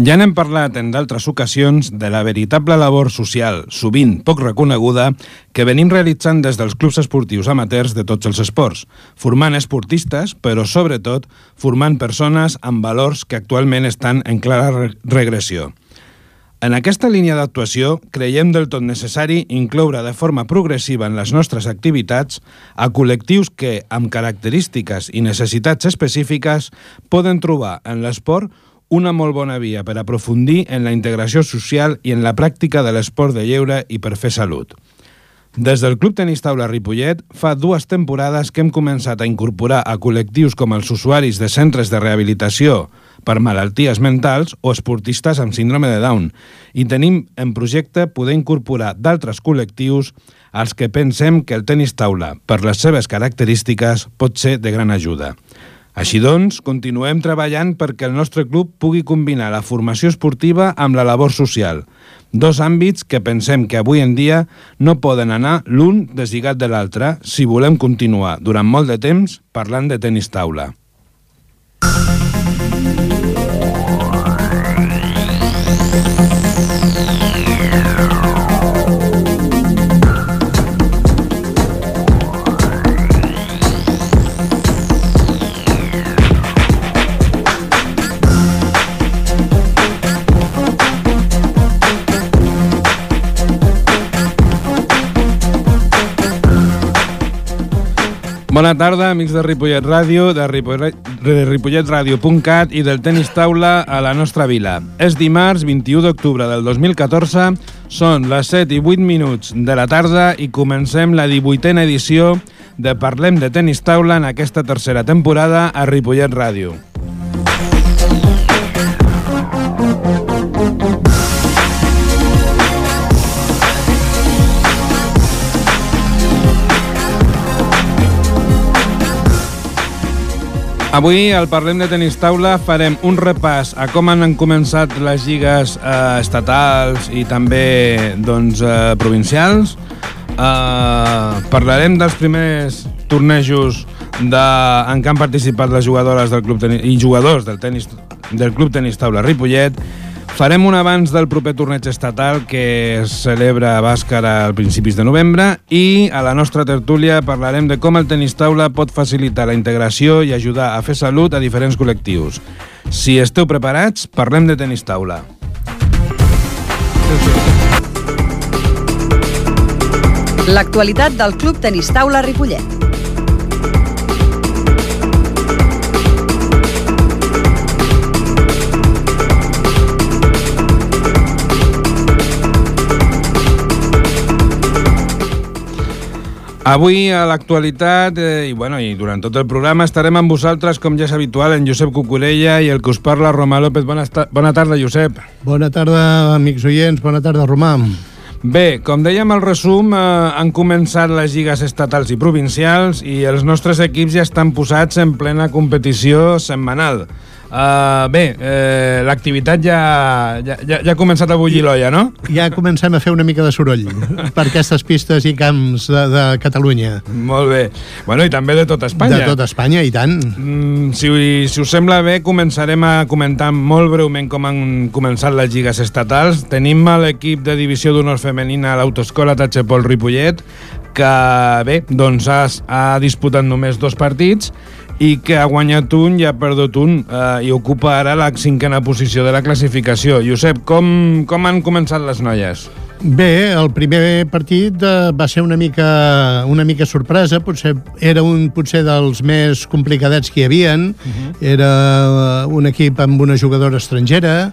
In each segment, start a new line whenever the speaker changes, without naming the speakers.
Ja n'hem parlat en d'altres ocasions de la veritable labor social, sovint poc reconeguda, que venim realitzant des dels clubs esportius amateurs de tots els esports, formant esportistes, però sobretot formant persones amb valors que actualment estan en clara re regressió. En aquesta línia d'actuació, creiem del tot necessari incloure de forma progressiva en les nostres activitats a col·lectius que, amb característiques i necessitats específiques, poden trobar en l'esport una molt bona via per aprofundir en la integració social i en la pràctica de l'esport de lleure i per fer salut. Des del Club Tenis Taula Ripollet fa dues temporades que hem començat a incorporar a col·lectius com els usuaris de centres de rehabilitació per malalties mentals o esportistes amb síndrome de Down i tenim en projecte poder incorporar d'altres col·lectius als que pensem que el tenis taula, per les seves característiques, pot ser de gran ajuda. Així doncs, continuem treballant perquè el nostre club pugui combinar la formació esportiva amb la labor social, dos àmbits que pensem que avui en dia no poden anar l'un deslligat de l'altre si volem continuar durant molt de temps parlant de tenis taula. Bona tarda, amics de Ripollet Ràdio, de, Ripollet, de ripolletradio.cat i del tenis taula a la nostra vila. És dimarts 21 d'octubre del 2014, són les 7 i 8 minuts de la tarda i comencem la 18a edició de Parlem de tenis taula en aquesta tercera temporada a Ripollet Ràdio. Avui, al Parlem de Tenis Taula, farem un repàs a com han començat les lligues eh, estatals i també doncs, eh, provincials. Eh, parlarem dels primers tornejos de, en què han participat les jugadores del club tenis, i jugadors del, tenis, del Club Tenis Taula Ripollet Farem un abans del proper torneig estatal que es celebra a Bàscara al principis de novembre i a la nostra tertúlia parlarem de com el tenis taula pot facilitar la integració i ajudar a fer salut a diferents col·lectius. Si esteu preparats, parlem de tenis taula.
L'actualitat del Club Tenis Taula Ripollet.
Avui, a l'actualitat, eh, i, bueno, i durant tot el programa, estarem amb vosaltres, com ja és habitual, en Josep Cucurella i el que us parla, Romà López. Bona, bona tarda, Josep.
Bona tarda, amics oients. Bona tarda, Romà.
Bé, com dèiem al resum, eh, han començat les lligues estatals i provincials i els nostres equips ja estan posats en plena competició setmanal. Uh, bé, eh, l'activitat ja, ja, ja, ja ha començat a bullir l'olla, no?
Ja comencem a fer una mica de soroll per aquestes pistes i camps de, de Catalunya.
Molt bé. Bueno, i també de tot Espanya.
De tot Espanya, i tant.
Mm, si, si us sembla bé, començarem a comentar molt breument com han començat les lligues estatals. Tenim l'equip de divisió d'honor femenina a l'Autoescola Tachepol Ripollet, que bé, doncs ha, ha disputat només dos partits i que ha guanyat un i ha perdut un eh, i ocupa ara la cinquena posició de la classificació. Josep, com, com han començat les noies?
Bé, el primer partit eh, va ser una mica, una mica sorpresa, potser era un potser dels més complicadets que hi havien, uh -huh. era un equip amb una jugadora estrangera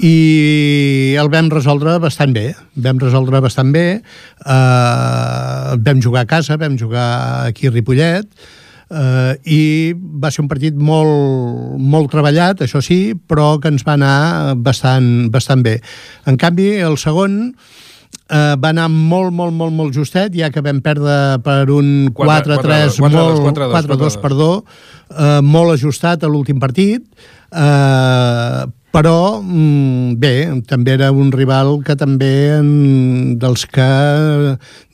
i el vam resoldre bastant bé, vam resoldre bastant bé, eh, vam jugar a casa, vam jugar aquí a Ripollet, eh, i va ser un partit molt, molt treballat, això sí, però que ens va anar bastant, bastant bé. En canvi, el segon eh, va anar molt, molt, molt, molt justet, ja que vam perdre per un 4-3, 4-2, perdó, eh, molt ajustat a l'últim partit, eh, però mm, bé, també era un rival que també en, dels que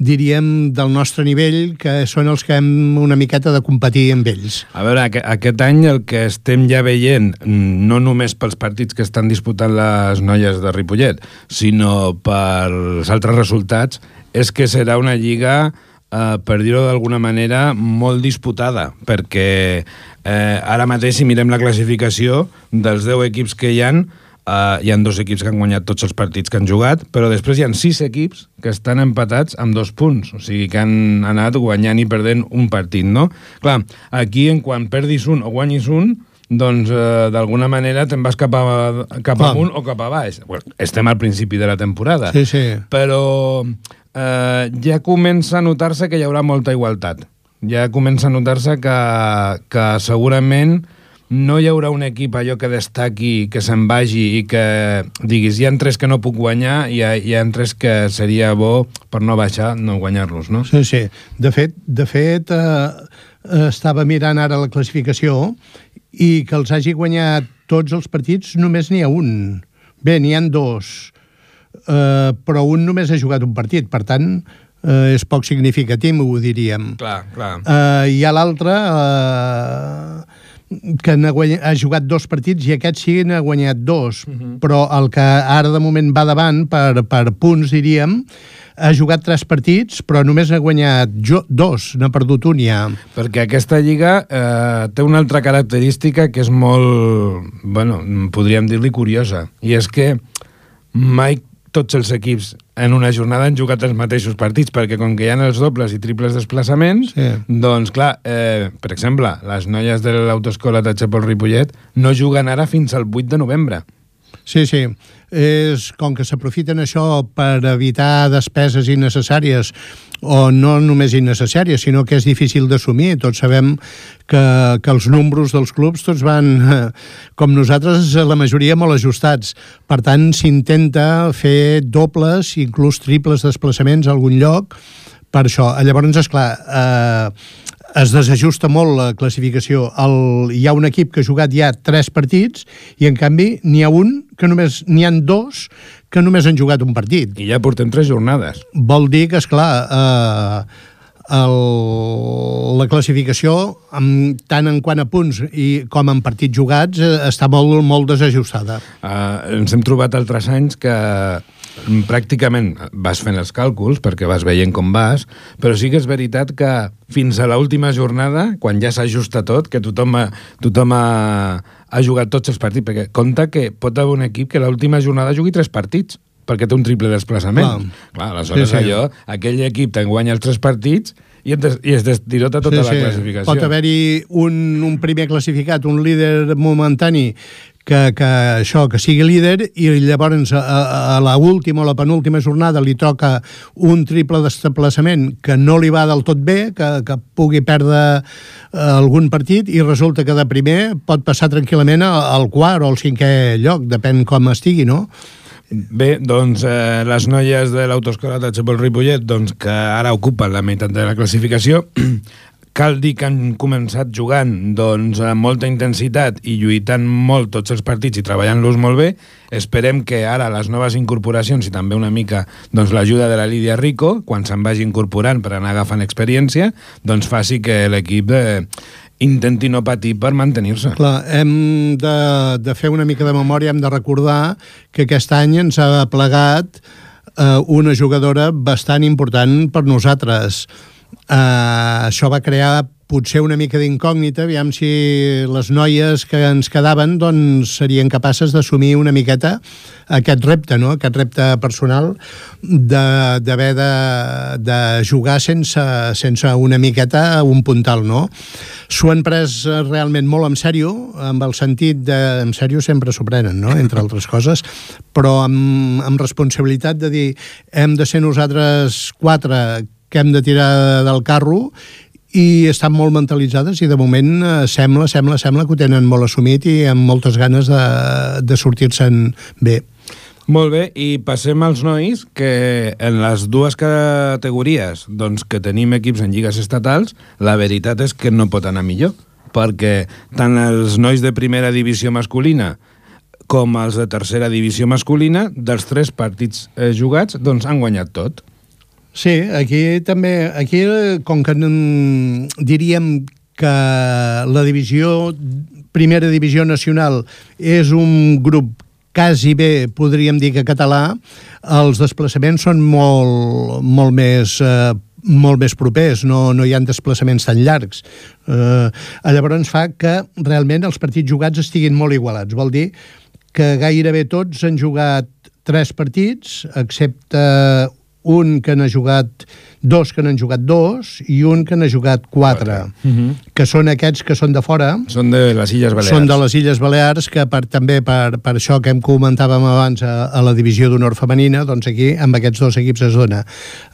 diríem del nostre nivell que són els que hem una miqueta de competir amb ells.
A veure, aquest any el que estem ja veient, no només pels partits que estan disputant les noies de Ripollet, sinó pels altres resultats, és que serà una lliga eh, per dir-ho d'alguna manera, molt disputada, perquè eh, ara mateix, si mirem la classificació dels 10 equips que hi han, Uh, hi han dos equips que han guanyat tots els partits que han jugat, però després hi han sis equips que estan empatats amb dos punts, o sigui que han anat guanyant i perdent un partit, no? Clar, aquí, en quan perdis un o guanyis un, doncs uh, d'alguna manera te'n vas cap, a, cap amunt o cap a baix. Bueno, estem al principi de la temporada,
sí, sí.
però uh, ja comença a notar-se que hi haurà molta igualtat. Ja comença a notar-se que, que segurament no hi haurà un equip allò que destaqui, que se'n vagi i que diguis, hi ha tres que no puc guanyar i hi ha, hi ha tres que seria bo per no baixar, no guanyar-los, no?
Sí, sí. De fet, de fet eh, estava mirant ara la classificació i que els hagi guanyat tots els partits només n'hi ha un. Bé, n'hi han dos, eh, però un només ha jugat un partit, per tant, eh, és poc significatiu, ho diríem.
Clar, clar.
Eh, I a l'altre... Eh, que ha, guanyat, ha jugat dos partits i aquest sí n'ha guanyat dos, uh -huh. però el que ara de moment va davant per, per punts, diríem, ha jugat tres partits, però només ha guanyat jo, dos, n'ha perdut un ja.
Perquè aquesta lliga eh, té una altra característica que és molt, bueno, podríem dir-li curiosa, i és que mai tots els equips en una jornada han jugat els mateixos partits, perquè com que hi ha els dobles i triples desplaçaments, sí. doncs clar, eh, per exemple, les noies de l'autoescola de Xapol Ripollet no juguen ara fins al 8 de novembre.
Sí, sí. És com que s'aprofiten això per evitar despeses innecessàries o no només innecessàries, sinó que és difícil d'assumir. Tots sabem que, que els números dels clubs tots van, com nosaltres, la majoria molt ajustats. Per tant, s'intenta fer dobles, inclús triples desplaçaments a algun lloc, per això. Llavors, esclar, eh, es desajusta molt la classificació. El, hi ha un equip que ha jugat ja tres partits i, en canvi, n'hi ha un que només... N'hi han dos que només han jugat un partit.
I ja portem tres jornades.
Vol dir que, és clar eh, el, la classificació, amb, tant en quant a punts i com en partits jugats, eh, està molt, molt desajustada.
Uh, ens hem trobat altres anys que pràcticament vas fent els càlculs perquè vas veient com vas, però sí que és veritat que fins a l'última jornada, quan ja s'ajusta tot, que tothom, ha, tothom ha, ha jugat tots els partits, perquè compta que pot haver un equip que l'última jornada jugui tres partits, perquè té un triple desplaçament. Clar, Clar aleshores sí, sí. allò, aquell equip te'n guanya els tres partits i, es, i es destirota tota sí, sí. la classificació.
Pot haver-hi un, un primer classificat, un líder momentani que, que això, que sigui líder i llavors a, a, la última o la penúltima jornada li toca un triple desplaçament que no li va del tot bé, que, que pugui perdre eh, algun partit i resulta que de primer pot passar tranquil·lament al quart o al cinquè lloc, depèn com estigui, no?
Bé, doncs eh, les noies de l'autoescola de Xapol Ripollet, doncs, que ara ocupen la meitat de la classificació, Cal dir que han començat jugant doncs, amb molta intensitat i lluitant molt tots els partits i treballant-los molt bé. Esperem que ara les noves incorporacions i també una mica doncs, l'ajuda de la Lídia Rico, quan se'n vagi incorporant per anar agafant experiència, doncs faci que l'equip eh, intenti no patir per mantenir-se.
Clar, hem de, de fer una mica de memòria, hem de recordar que aquest any ens ha plegat eh, una jugadora bastant important per nosaltres, Uh, això va crear potser una mica d'incògnita, aviam si les noies que ens quedaven doncs, serien capaces d'assumir una miqueta aquest repte, no? aquest repte personal d'haver de, de, de jugar sense, sense una miqueta un puntal. No? S'ho han pres realment molt en sèrio, amb el sentit de... En sèrio sempre s'ho prenen, no? entre altres coses, però amb, amb responsabilitat de dir hem de ser nosaltres quatre que hem de tirar del carro i estan molt mentalitzades i de moment eh, sembla, sembla, sembla que ho tenen molt assumit i amb moltes ganes de, de sortir-se'n bé.
Molt bé, i passem als nois que en les dues categories doncs, que tenim equips en lligues estatals, la veritat és que no pot anar millor, perquè tant els nois de primera divisió masculina com els de tercera divisió masculina, dels tres partits eh, jugats, doncs han guanyat tot.
Sí, aquí també, aquí com que diríem que la divisió, primera divisió nacional és un grup quasi bé, podríem dir que català, els desplaçaments són molt, molt més eh, molt més propers, no, no hi han desplaçaments tan llargs. Eh, llavors fa que realment els partits jugats estiguin molt igualats. Vol dir que gairebé tots han jugat tres partits, excepte un que n'ha jugat dos que n'han jugat dos i un que n'ha jugat quatre, uh -huh. que són aquests que són de fora.
Són de les Illes Balears.
Són de les Illes Balears, que per, també per, per això que hem comentàvem abans a, a la divisió d'honor femenina, doncs aquí amb aquests dos equips es dona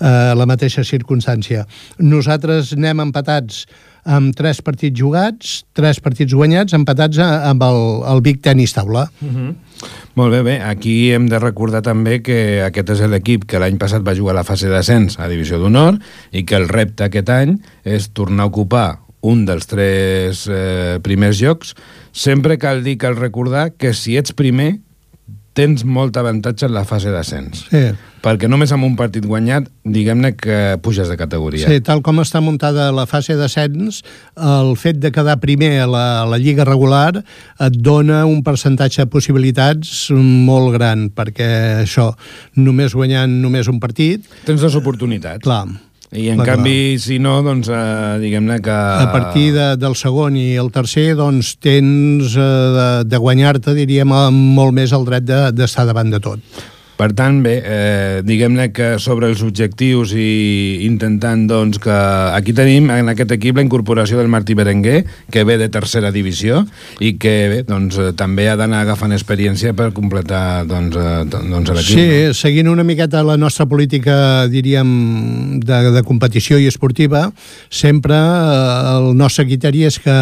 eh, la mateixa circumstància. Nosaltres anem empatats amb tres partits jugats, tres partits guanyats, empatats amb el, el Big Tennis Taula. Uh
-huh. Molt bé, bé. Aquí hem de recordar també que aquest és l'equip que l'any passat va jugar a la fase d'ascens a Divisió d'Honor i que el repte aquest any és tornar a ocupar un dels tres eh, primers llocs. Sempre cal dir, cal recordar que si ets primer tens molt avantatge en la fase d'ascens. Sí. Perquè només amb un partit guanyat, diguem-ne que puges de categoria.
Sí, tal com està muntada la fase d'ascens, el fet de quedar primer a la, a la lliga regular et dona un percentatge de possibilitats molt gran, perquè això, només guanyant només un partit...
Tens dues oportunitats.
Clar.
I en clar, canvi, clar. si no, doncs, eh, diguem-ne que...
A partir de, del segon i el tercer, doncs, tens eh, de, de guanyar-te, diríem, molt més el dret d'estar de, davant de tot.
Per tant, bé, eh, diguem-ne que sobre els objectius i intentant doncs, que aquí tenim en aquest equip la incorporació del Martí Berenguer, que ve de tercera divisió i que bé, doncs, eh, també ha d'anar agafant experiència per completar doncs, eh, doncs l'equip.
Sí, no? seguint una miqueta la nostra política, diríem, de, de competició i esportiva, sempre eh, el nostre criteri és que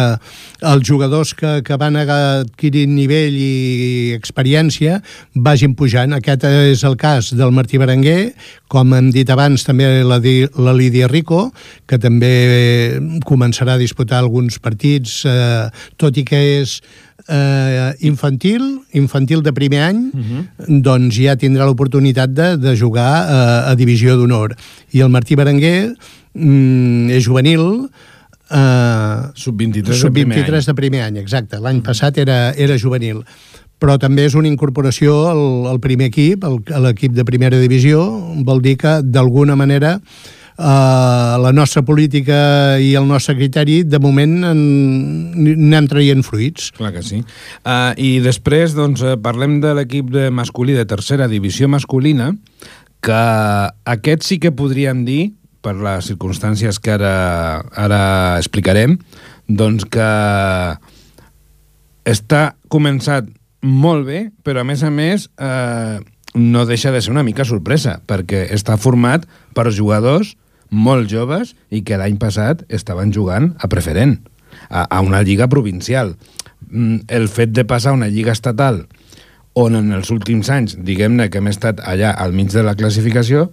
els jugadors que, que van adquirint nivell i experiència vagin pujant. Aquest és el cas del Martí Berenguer, com hem dit abans també la, la Lídia Rico, que també començarà a disputar alguns partits, eh, tot i que és eh, infantil, infantil de primer any, uh mhm. -huh. doncs ja tindrà l'oportunitat de, de jugar eh, a divisió d'honor. I el Martí Berenguer mm, és juvenil,
Uh, Sub-23
sub de, primer any. de primer any, exacte. L'any passat era, era juvenil però també és una incorporació al, al primer equip, al, a l'equip de primera divisió, vol dir que d'alguna manera Uh, la nostra política i el nostre criteri, de moment, anem traient fruits.
Clar que sí. Uh, I després, doncs, eh, parlem de l'equip de masculí de tercera divisió masculina, que aquest sí que podríem dir, per les circumstàncies que ara, ara explicarem, doncs que està començat molt bé, però a més a més eh, no deixa de ser una mica sorpresa, perquè està format per jugadors molt joves i que l'any passat estaven jugant a preferent, a, a una lliga provincial. Mm, el fet de passar a una lliga estatal on en els últims anys, diguem-ne que hem estat allà al mig de la classificació,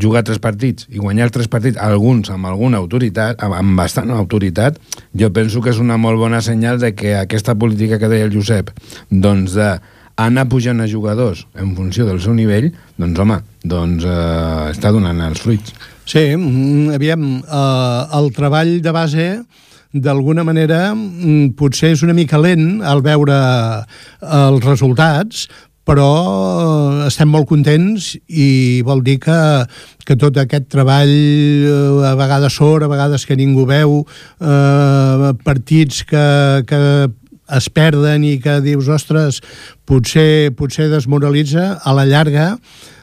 jugar tres partits i guanyar tres partits, alguns amb alguna autoritat, amb, bastant autoritat, jo penso que és una molt bona senyal de que aquesta política que deia el Josep, doncs de anar pujant a jugadors en funció del seu nivell, doncs home, doncs eh, està donant els fruits.
Sí, mm, aviam, eh, el treball de base d'alguna manera mm, potser és una mica lent al veure els resultats, però estem molt contents i vol dir que, que tot aquest treball eh, a vegades sort, a vegades que ningú veu, eh, partits que, que es perden i que dius, ostres, potser, potser desmoralitza, a la llarga eh,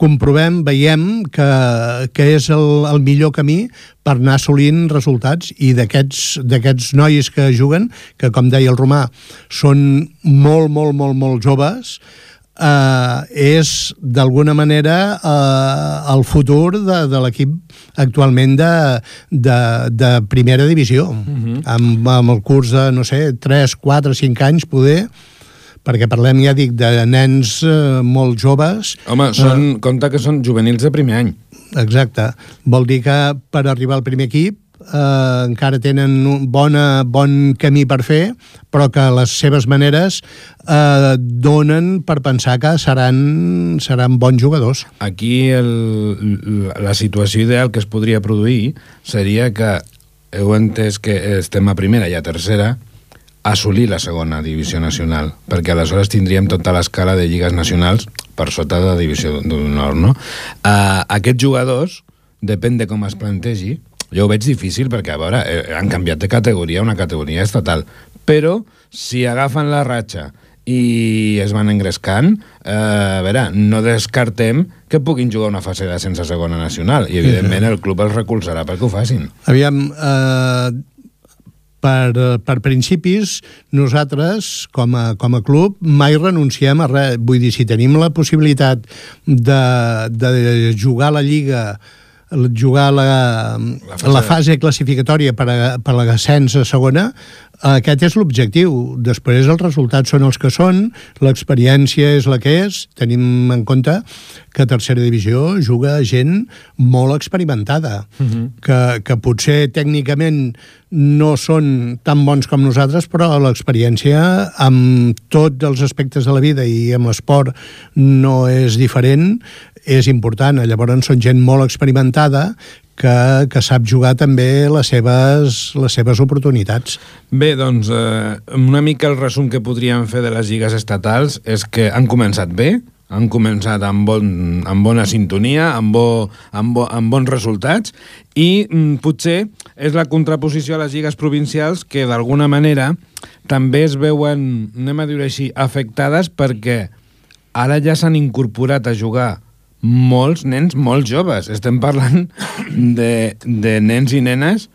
comprovem, veiem que, que és el, el millor camí per anar assolint resultats i d'aquests nois que juguen, que com deia el Romà, són molt, molt, molt, molt joves, eh, és d'alguna manera eh, el futur de, de l'equip actualment de, de, de primera divisió uh mhm. -huh. amb, amb el curs de, no sé, 3, 4, 5 anys poder perquè parlem, ja dic, de nens eh, molt joves.
Home, són, eh, compte que són juvenils de primer any.
Exacte. Vol dir que per arribar al primer equip eh, encara tenen un bona, bon camí per fer, però que les seves maneres eh, donen per pensar que seran, seran bons jugadors.
Aquí el, la situació ideal que es podria produir seria que heu entès que estem a primera i a tercera, assolir la segona divisió nacional, perquè aleshores tindríem tota l'escala de lligues nacionals per sota de la divisió d'honor, no? Uh, aquests jugadors, depèn de com es plantegi, jo ho veig difícil perquè, a veure, eh, han canviat de categoria una categoria estatal, però si agafen la ratxa i es van engrescant, eh, a veure, no descartem que puguin jugar una fase de sense segona nacional i evidentment el club els recolzarà perquè ho facin.
Aviam, eh, per, per principis, nosaltres, com a, com a club, mai renunciem a res. Vull dir, si tenim la possibilitat de, de jugar la Lliga jugar la, la, fase... la fase classificatòria per a, per a l'ascens a segona, aquest és l'objectiu. Després els resultats són els que són, l'experiència és la que és, tenim en compte que tercera divisió juga gent molt experimentada, uh mhm. -huh. que, que potser tècnicament no són tan bons com nosaltres, però l'experiència amb tots els aspectes de la vida i amb l'esport no és diferent, és important. Llavors són gent molt experimentada que, que sap jugar també les seves, les seves oportunitats.
Bé, doncs, eh, una mica el resum que podríem fer de les lligues estatals és que han començat bé, han començat amb, bon, amb bona sintonia, amb, bo, amb, bo, amb bons resultats, i mm, potser és la contraposició a les lligues provincials que d'alguna manera també es veuen, anem a dir així, afectades perquè ara ja s'han incorporat a jugar molts nens molt joves. Estem parlant de, de nens i nenes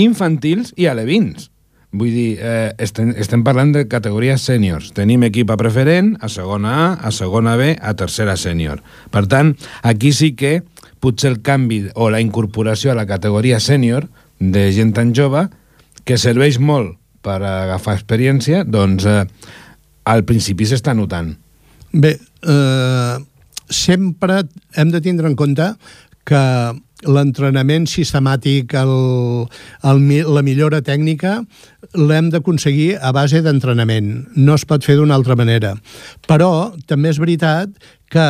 infantils i alevins. Vull dir, eh, estem, estem parlant de categories sèniors. Tenim equip a preferent, a segona A, a segona B, a tercera sènior. Per tant, aquí sí que potser el canvi o la incorporació a la categoria sènior de gent tan jove, que serveix molt per agafar experiència, doncs eh, al principi s'està notant.
Bé, eh, sempre hem de tindre en compte que l'entrenament sistemàtic, el, el, la millora tècnica, l'hem d'aconseguir a base d'entrenament. No es pot fer d'una altra manera. Però també és veritat que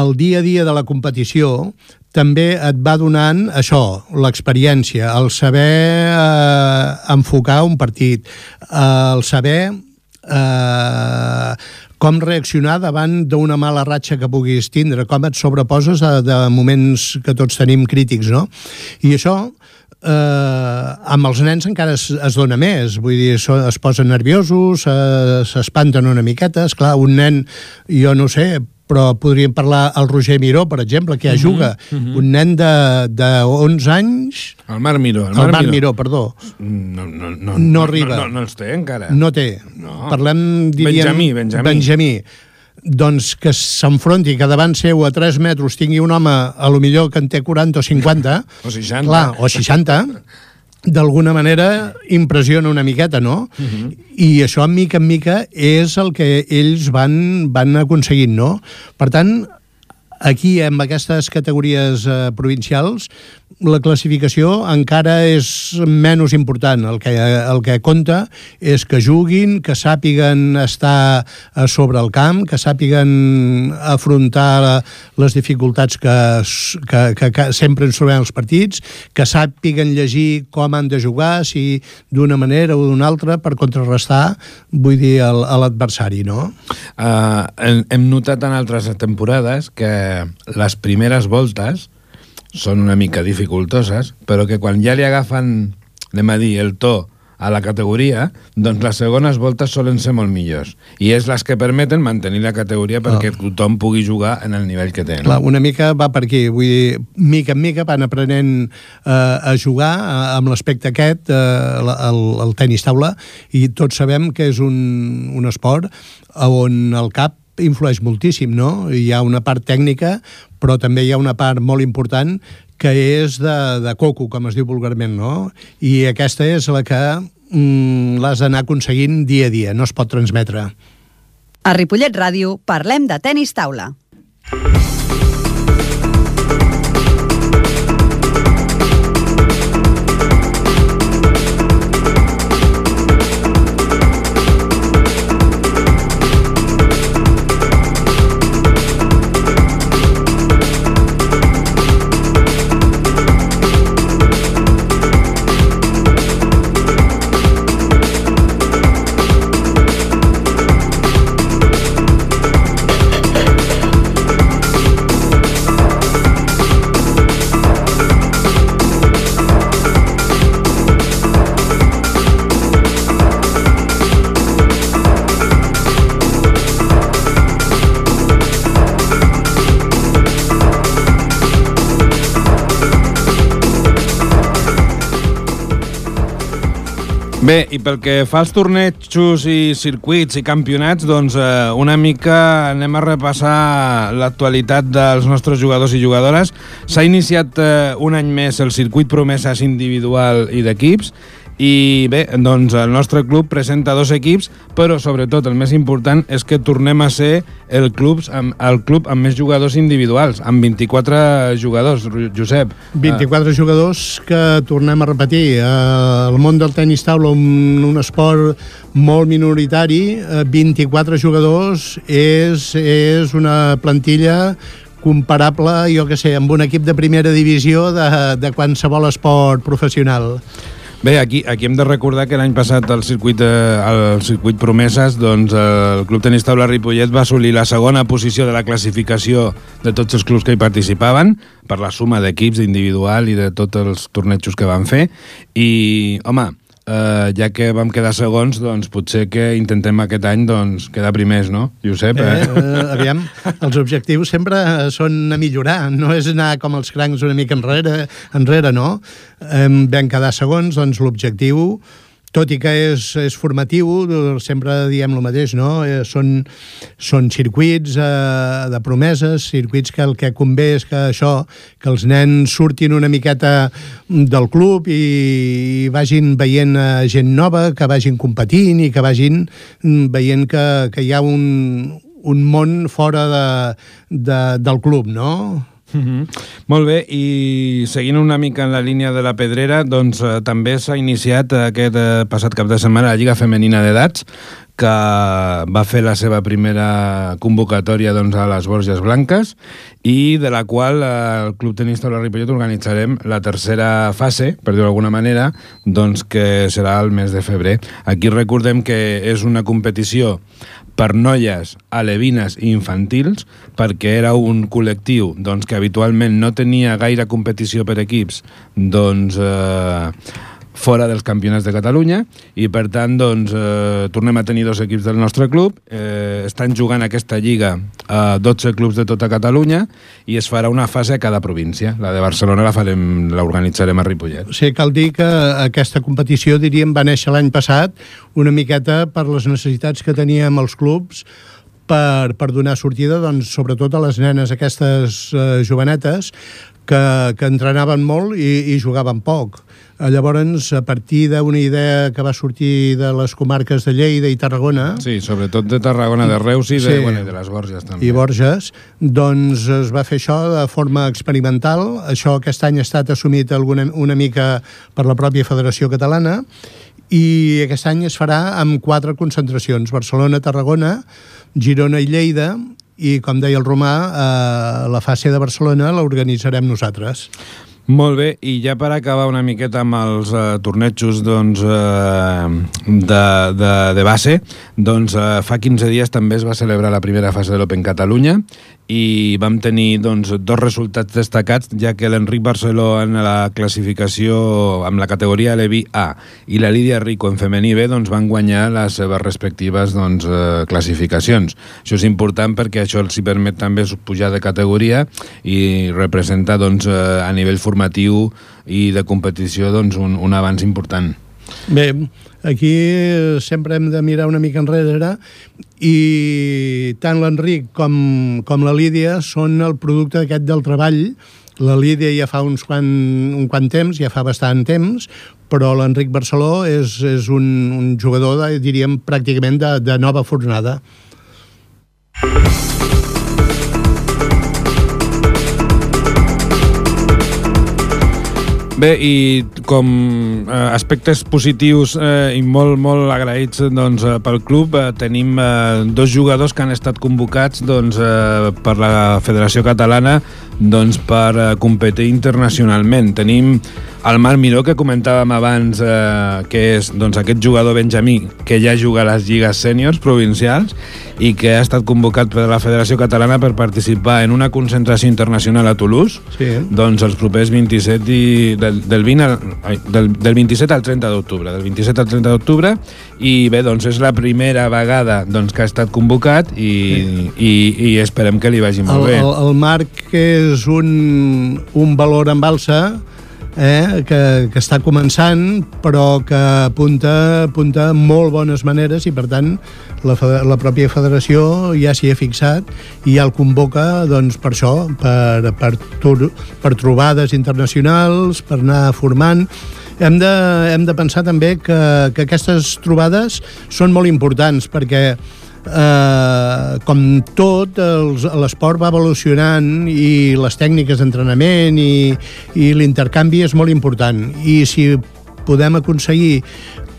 el dia a dia de la competició també et va donant això, l'experiència, el saber eh, enfocar un partit, eh, el saber eh, com reaccionar davant d'una mala ratxa que puguis tindre, com et sobreposes de, de moments que tots tenim crítics, no? I això eh, amb els nens encara es, es dona més, vull dir, so, es posen nerviosos, s'espanten una miqueta, és clar, un nen, jo no sé, però podríem parlar al Roger Miró, per exemple, que ja mhm, juga, mhm. -huh. un nen de, de 11 anys...
El Marc Miró.
El, el Marc Miró. Miró, perdó.
No, no, no,
no arriba.
No, no, no els té encara.
No té. No. Parlem, diríem...
Benjamí, Benjamí.
Benjamí doncs que s'enfronti, que davant seu a 3 metres tingui un home, a lo millor que en té 40 o 50...
O 60.
Clar, o 60 d'alguna manera impressiona una miqueta, no? Uh mhm. -huh. I això, en mica en mica, és el que ells van, van aconseguint, no? Per tant, aquí, amb aquestes categories eh, provincials, la classificació encara és menys important. El que, el que compta és que juguin, que sàpiguen estar a sobre el camp, que sàpiguen afrontar les dificultats que, que, que, que sempre ens trobem als partits, que sàpiguen llegir com han de jugar, si d'una manera o d'una altra, per contrarrestar, vull dir, a l'adversari, no?
Uh, hem notat en altres temporades que les primeres voltes són una mica dificultoses, però que quan ja li agafen, anem a dir, el to a la categoria, doncs les segones voltes solen ser molt millors. I és les que permeten mantenir la categoria perquè no. tothom pugui jugar en el nivell que té. No?
Clar, una mica va per aquí. Vull dir, mica en mica van aprenent eh, a jugar eh, amb l'aspecte aquest, eh, el, el tenis taula, i tots sabem que és un, un esport on el cap influeix moltíssim, no? Hi ha una part tècnica, però també hi ha una part molt important que és de, de coco, com es diu vulgarment, no? I aquesta és la que mm, l'has d'anar aconseguint dia a dia, no es pot transmetre.
A Ripollet Ràdio parlem de tennis taula.
Bé, i pel que fa als tornejos i circuits i campionats, doncs eh, una mica anem a repassar l'actualitat dels nostres jugadors i jugadores. S'ha iniciat eh, un any més el circuit promeses individual i d'equips i bé, doncs el nostre club presenta dos equips, però sobretot el més important és que tornem a ser el, clubs amb, el club amb més jugadors individuals, amb 24 jugadors, Josep.
24 uh... jugadors que tornem a repetir. El món del tenis taula, un, un esport molt minoritari, uh, 24 jugadors és, és una plantilla comparable, jo que sé, amb un equip de primera divisió de, de qualsevol esport professional.
Bé, aquí, aquí hem de recordar que l'any passat al circuit, al circuit Promeses doncs, el Club Tenis Taula Ripollet va assolir la segona posició de la classificació de tots els clubs que hi participaven per la suma d'equips individual i de tots els tornejos que van fer. I, home, eh, ja que vam quedar segons, doncs potser que intentem aquest any doncs, quedar primers, no, Josep?
Eh? Eh, aviam, els objectius sempre són a millorar, no és anar com els crancs una mica enrere, enrere no? Eh, vam quedar segons, doncs l'objectiu tot i que és, és formatiu, sempre diem el mateix, no? Eh, són, són circuits eh, de promeses, circuits que el que convé és que això, que els nens surtin una miqueta del club i, i vagin veient eh, gent nova, que vagin competint i que vagin mm, veient que, que hi ha un, un món fora de, de, del club, no?
Mm -hmm. Molt bé, i seguint una mica en la línia de la pedrera, doncs eh, també s'ha iniciat aquest eh, passat cap de setmana la Lliga Femenina d'Edats, que va fer la seva primera convocatòria doncs, a les Borges Blanques i de la qual eh, el Club Tenista de la Ripollet organitzarem la tercera fase, per dir-ho d'alguna manera, doncs, que serà el mes de febrer. Aquí recordem que és una competició per noies alevines i infantils, perquè era un col·lectiu doncs, que habitualment no tenia gaire competició per equips, doncs... Eh, fora dels campionats de Catalunya i per tant doncs, eh, tornem a tenir dos equips del nostre club. Eh, estan jugant aquesta lliga a 12 clubs de tota Catalunya i es farà una fase a cada província. La de Barcelona la farem l'organitzarem a Ripollet.
O sigui, cal dir que aquesta competició diríem va néixer l'any passat una miqueta per les necessitats que teníem els clubs per, per donar sortida, doncs, sobretot a les nenes aquestes eh, jovenetes que, que entrenaven molt i, i jugaven poc. Eh, llavors, a partir d'una idea que va sortir de les comarques de Lleida i Tarragona...
Sí, sobretot de Tarragona, de Reus i de, sí, bueno, de les Borges també.
I Borges, doncs es va fer això de forma experimental. Això aquest any ha estat assumit alguna, una mica per la pròpia Federació Catalana i aquest any es farà amb quatre concentracions, Barcelona, Tarragona, Girona i Lleida, i com deia el Romà, eh, la fase de Barcelona l'organitzarem nosaltres.
Molt bé, i ja per acabar una miqueta amb els uh, tornejos doncs, uh, de, de, de base, doncs uh, fa 15 dies també es va celebrar la primera fase de l'Open Catalunya i vam tenir doncs, dos resultats destacats, ja que l'Enric Barceló en la classificació amb la categoria Levi A i la Lídia Rico en femení B doncs, van guanyar les seves respectives doncs, eh, classificacions. Això és important perquè això els hi permet també pujar de categoria i representar doncs, eh, a nivell formatiu i de competició doncs, un, un avanç important.
Bé, aquí sempre hem de mirar una mica enrere i tant l'Enric com, com la Lídia són el producte aquest del treball la Lídia ja fa uns quant, un quant temps, ja fa bastant temps, però l'Enric Barceló és, és un, un jugador, de, diríem, pràcticament de, de nova fornada.
Bé, i com eh, aspectes positius eh, i molt, molt agraïts doncs, eh, pel club, eh, tenim eh, dos jugadors que han estat convocats doncs, eh, per la Federació Catalana doncs, per eh, competir internacionalment. Tenim el Marc Miró, que comentàvem abans, eh, que és doncs, aquest jugador benjamí que ja juga a les lligues sèniors provincials i que ha estat convocat per la Federació Catalana per participar en una concentració internacional a Toulouse, sí. doncs els propers 27 i del, del, 20 al, del, del 27 al 30 d'octubre, del 27 al 30 d'octubre, i bé, doncs és la primera vegada doncs, que ha estat convocat i, sí. i, i esperem que li vagi molt
el,
bé.
El, el Marc és un, un valor en balsa eh, que, que està començant, però que apunta, apunta molt bones maneres i, per tant, la, la pròpia federació ja s'hi ha fixat i ja el convoca doncs, per això, per, per, per trobades internacionals, per anar formant. Hem de, hem de pensar també que, que aquestes trobades són molt importants perquè eh, com tot, l'esport va evolucionant i les tècniques d'entrenament i, i l'intercanvi és molt important. I si podem aconseguir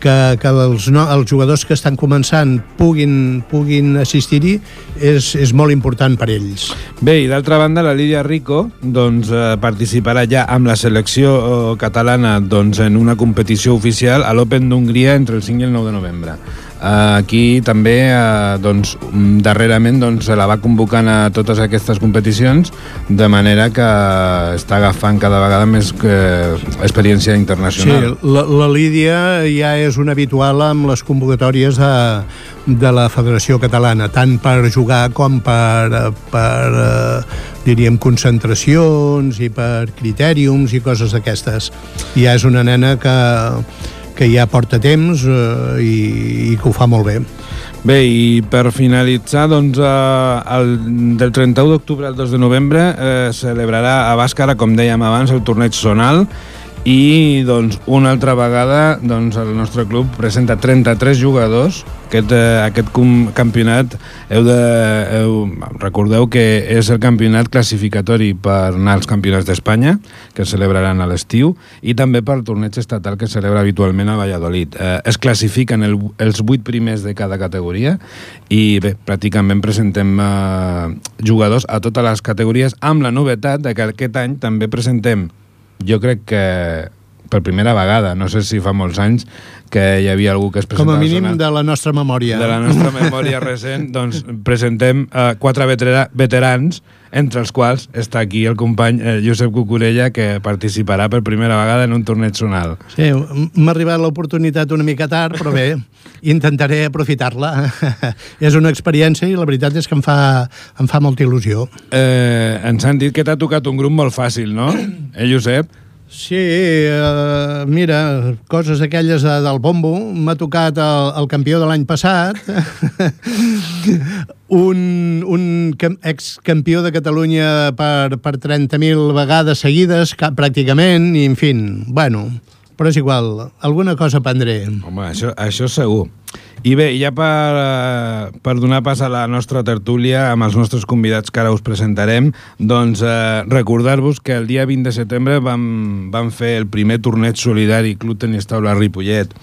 que, que els, no, els jugadors que estan començant puguin, puguin assistir-hi és, és molt important per ells.
Bé, i d'altra banda, la Lídia Rico doncs, eh, participarà ja amb la selecció eh, catalana doncs, en una competició oficial a l'Open d'Hongria entre el 5 i el 9 de novembre. Eh, aquí també, uh, doncs, darrerament doncs, la va convocant a totes aquestes competicions, de manera que està agafant cada vegada més que experiència internacional.
Sí, la, la Lídia ja és una habitual amb les convocatòries de, de la Federació Catalana, tant per jugar com per, per uh, diríem, concentracions i per critèriums i coses d'aquestes. Ja és una nena que que ja porta temps eh, i, i que ho fa molt bé.
Bé, i per finalitzar, doncs, eh, el, del 31 d'octubre al 2 de novembre eh, celebrarà a Bàscara, com dèiem abans, el torneig zonal i doncs, una altra vegada doncs, el nostre club presenta 33 jugadors aquest, eh, aquest campionat heu de, heu, recordeu que és el campionat classificatori per anar als campionats d'Espanya que es celebraran a l'estiu i també per torneig estatal que es celebra habitualment a Valladolid. Eh, es classifiquen el, els 8 primers de cada categoria i bé, pràcticament presentem eh, jugadors a totes les categories amb la novetat de que aquest any també presentem jo crec que per primera vegada, no sé si fa molts anys que hi havia algú que es presentava...
Com a mínim zona, de la nostra memòria.
De la nostra memòria recent, doncs presentem uh, quatre vetera veterans, entre els quals està aquí el company eh, Josep Cucurella, que participarà per primera vegada en un torneig zonal.
Sí, m'ha arribat l'oportunitat una mica tard, però bé, intentaré aprofitar-la. és una experiència i la veritat és que em fa, em fa molta il·lusió.
Eh, ens han dit que t'ha tocat un grup molt fàcil, no? Eh, Josep?
Sí, uh, mira, coses aquelles de, del bombo. M'ha tocat el, el campió de l'any passat, un, un ex-campió de Catalunya per, per 30.000 vegades seguides, pràcticament, i en fi, bueno, però és igual, alguna cosa prendré.
Home, això, això segur. I bé, ja per, eh, per donar pas a la nostra tertúlia amb els nostres convidats que ara us presentarem, doncs eh, recordar-vos que el dia 20 de setembre vam, vam fer el primer torneig solidari Club Tenis Taula Ripollet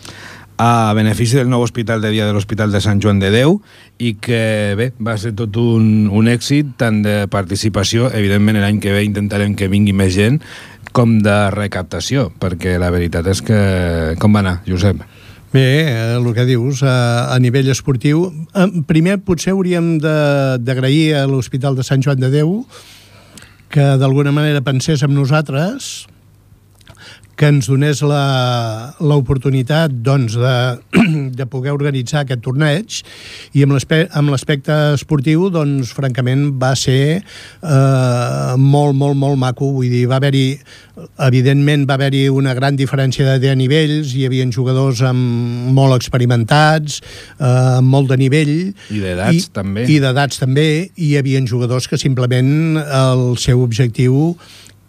a benefici del nou hospital de dia de l'Hospital de Sant Joan de Déu i que bé, va ser tot un, un èxit tant de participació, evidentment l'any que ve intentarem que vingui més gent, com de recaptació, perquè la veritat és que... Com va anar, Josep?
Bé, eh, el que dius, a, a nivell esportiu, eh, primer potser hauríem d'agrair a l'Hospital de Sant Joan de Déu que d'alguna manera pensés en nosaltres, que ens donés l'oportunitat doncs, de, de poder organitzar aquest torneig. I amb l'aspecte esportiu doncs, francament va ser eh, molt, molt, molt maco. Vull dir, va haver-hi evidentment va haver-hi una gran diferència de, de nivells. Hi havia jugadors amb molt experimentats eh, amb molt de nivell.
I d'edats també.
i d'edats també. I hi havia jugadors que simplement el seu objectiu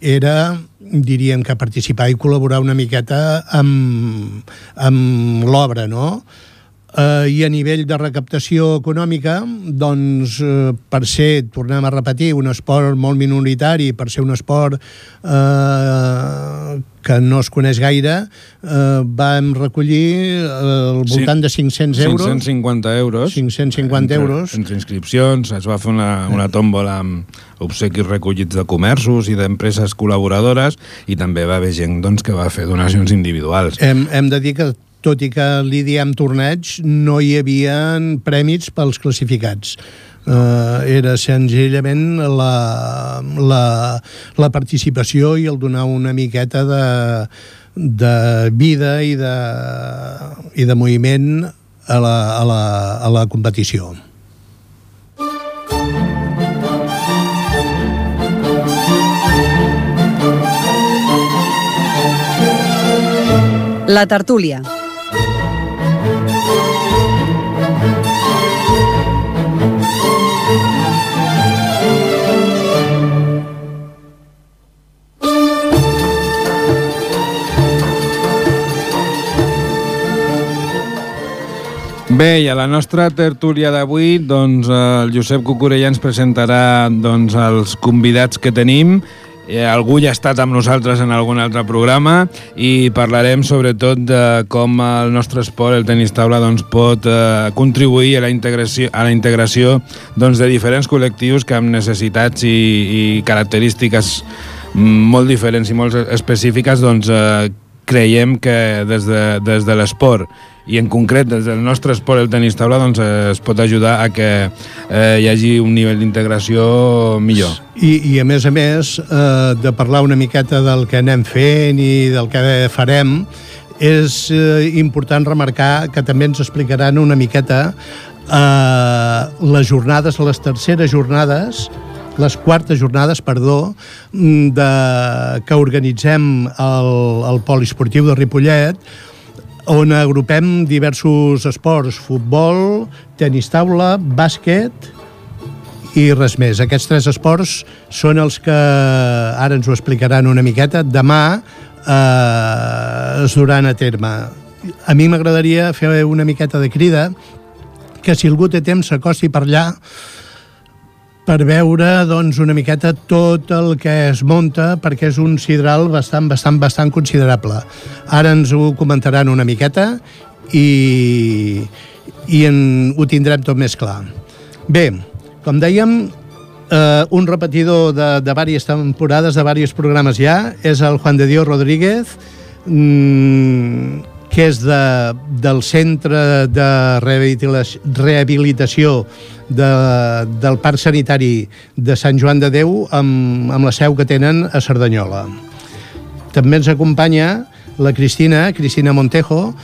era diríem que participar i col·laborar una miqueta amb, amb l'obra, no? Eh, I a nivell de recaptació econòmica, doncs, eh, per ser, tornem a repetir, un esport molt minoritari, per ser un esport eh, que no es coneix gaire, eh, vam recollir al voltant de 500 euros.
550 euros.
550
entre,
euros.
Entre inscripcions, es va fer una, una tòmbola amb obsequis recollits de comerços i d'empreses col·laboradores i també va haver gent doncs, que va fer donacions individuals.
Hem, hem de dir que tot i que li diem torneig, no hi havia prèmits pels classificats. Uh, era senzillament la, la, la participació i el donar una miqueta de, de vida i de, i de moviment a la, a la, a la competició.
La tertúlia.
Bé, i a la nostra tertúlia d'avui, doncs, el Josep Cucurella ens presentarà doncs, els convidats que tenim. Eh, algú ja ha estat amb nosaltres en algun altre programa i parlarem sobretot de com el nostre esport, el tenis taula, doncs, pot eh, contribuir a la integració, a la integració doncs, de diferents col·lectius que amb necessitats i, i característiques molt diferents i molt específiques doncs, eh, creiem que des de, des de l'esport i en concret des del nostre esport, el tenis taula, doncs, es pot ajudar a que eh, hi hagi un nivell d'integració millor.
I, I a més a més, eh, de parlar una miqueta del que anem fent i del que farem, és eh, important remarcar que també ens explicaran una miqueta eh, les jornades, les terceres jornades, les quartes jornades, perdó, de, que organitzem el, el poliesportiu de Ripollet, on agrupem diversos esports, futbol, tenis taula, bàsquet i res més. Aquests tres esports són els que ara ens ho explicaran una miqueta. Demà eh, es duran a terme. A mi m'agradaria fer una miqueta de crida que si algú té temps s'acosti per allà per veure doncs, una miqueta tot el que es munta perquè és un sidral bastant, bastant, bastant considerable. Ara ens ho comentaran una miqueta i, i en, ho tindrem tot més clar. Bé, com dèiem, eh, un repetidor de, de diverses temporades, de diversos programes ja, és el Juan de Dios Rodríguez, mm, que és de, del Centre de Rehabilitació de, del Parc Sanitari de Sant Joan de Déu amb, amb la seu que tenen a Cerdanyola. També ens acompanya la Cristina, Cristina Montejo,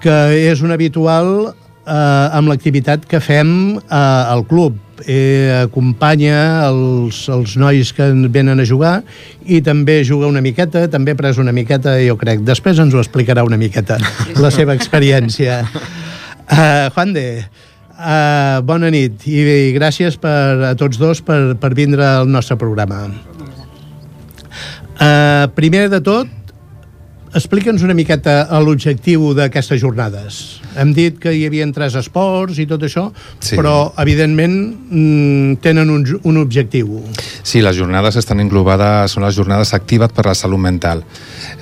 que és una habitual eh, amb l'activitat que fem eh, al club eh, acompanya els, els nois que venen a jugar i també juga una miqueta, també ha pres una miqueta, jo crec. Després ens ho explicarà una miqueta, la seva experiència. Uh, Juan de, uh, bona nit i, i gràcies per, a tots dos per, per vindre al nostre programa. Uh, primer de tot, explica'ns una miqueta l'objectiu d'aquestes jornades. Hem dit que hi havia tres esports i tot això, sí. però, evidentment, mm, tenen un, un objectiu.
Sí, les jornades estan englobades, són les jornades actives per la salut mental.